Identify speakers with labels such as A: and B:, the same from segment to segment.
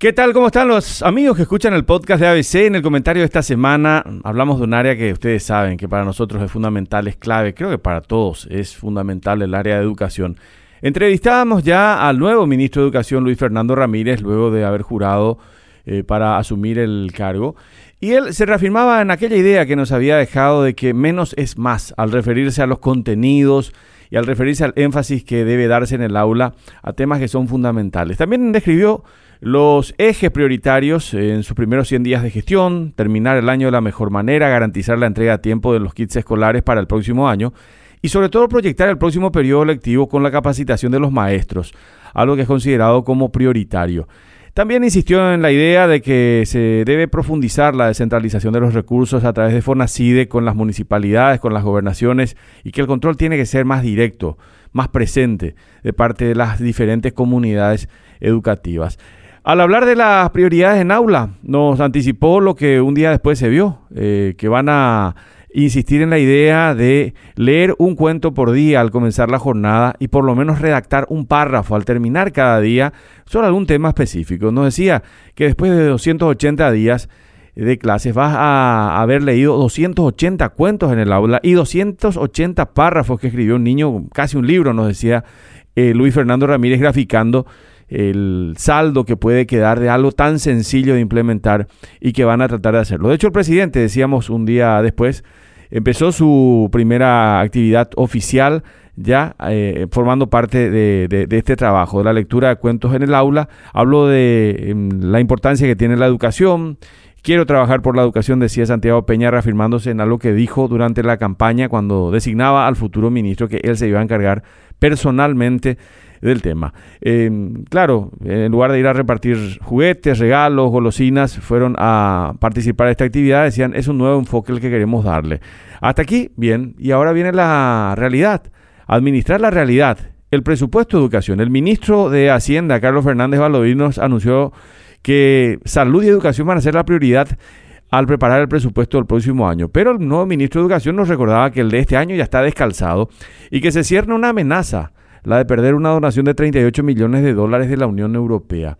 A: ¿Qué tal? ¿Cómo están los amigos que escuchan el podcast de ABC? En el comentario de esta semana hablamos de un área que ustedes saben que para nosotros es fundamental, es clave, creo que para todos es fundamental el área de educación. Entrevistábamos ya al nuevo ministro de Educación, Luis Fernando Ramírez, luego de haber jurado eh, para asumir el cargo. Y él se reafirmaba en aquella idea que nos había dejado de que menos es más al referirse a los contenidos y al referirse al énfasis que debe darse en el aula a temas que son fundamentales. También describió los ejes prioritarios en sus primeros 100 días de gestión, terminar el año de la mejor manera, garantizar la entrega a tiempo de los kits escolares para el próximo año y sobre todo proyectar el próximo periodo lectivo con la capacitación de los maestros, algo que es considerado como prioritario. También insistió en la idea de que se debe profundizar la descentralización de los recursos a través de Fonacide con las municipalidades, con las gobernaciones y que el control tiene que ser más directo, más presente de parte de las diferentes comunidades educativas. Al hablar de las prioridades en aula, nos anticipó lo que un día después se vio, eh, que van a insistir en la idea de leer un cuento por día al comenzar la jornada y por lo menos redactar un párrafo al terminar cada día sobre algún tema específico. Nos decía que después de 280 días de clases vas a haber leído 280 cuentos en el aula y 280 párrafos que escribió un niño, casi un libro, nos decía eh, Luis Fernando Ramírez graficando el saldo que puede quedar de algo tan sencillo de implementar y que van a tratar de hacerlo. De hecho, el presidente, decíamos un día después, empezó su primera actividad oficial ya eh, formando parte de, este trabajo, de la lectura de cuentos en el aula. Habló de em, la importancia que tiene la educación. Quiero trabajar por la educación, decía Santiago Peña, reafirmándose en algo que dijo durante la campaña cuando designaba al futuro ministro que él se iba a encargar personalmente del tema. Em, claro, en lugar de ir a repartir juguetes, regalos, golosinas, fueron a participar de esta actividad, decían, es un nuevo enfoque el que queremos darle. Hasta aquí, bien, y ahora viene la realidad, administrar la realidad, el presupuesto de educación. El ministro de Hacienda, Carlos Fernández Valdovinos, anunció que salud y educación van a ser la prioridad al preparar el presupuesto del próximo año. Pero el nuevo ministro de Educación nos recordaba que el de este año ya está descalzado y que se cierne una amenaza la de perder una donación de 38 millones de dólares de la Unión Europea.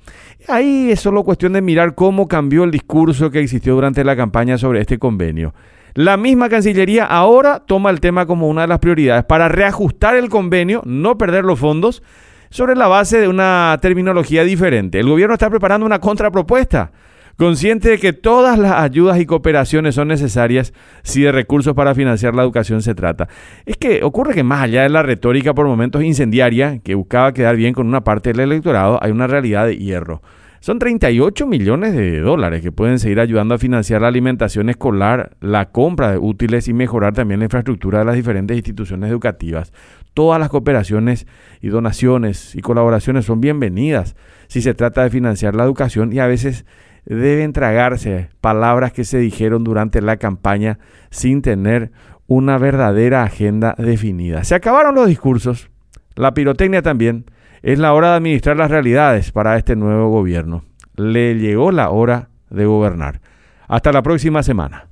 A: Ahí es solo cuestión de mirar cómo cambió el discurso que existió durante la campaña sobre este convenio. La misma Cancillería ahora toma el tema como una de las prioridades para reajustar el convenio, no perder los fondos, sobre la base de una terminología diferente. El gobierno está preparando una contrapropuesta consciente de que todas las ayudas y cooperaciones son necesarias si de recursos para financiar la educación se trata. Es que ocurre que más allá de la retórica por momentos incendiaria, que buscaba quedar bien con una parte del electorado, hay una realidad de hierro. Son 38 millones de dólares que pueden seguir ayudando a financiar la alimentación escolar, la compra de útiles y mejorar también la infraestructura de las diferentes instituciones educativas. Todas las cooperaciones y donaciones y colaboraciones son bienvenidas si se trata de financiar la educación y a veces deben tragarse palabras que se dijeron durante la campaña sin tener una verdadera agenda definida. Se acabaron los discursos, la pirotecnia también. Es la hora de administrar las realidades para este nuevo gobierno. Le llegó la hora de gobernar. Hasta la próxima semana.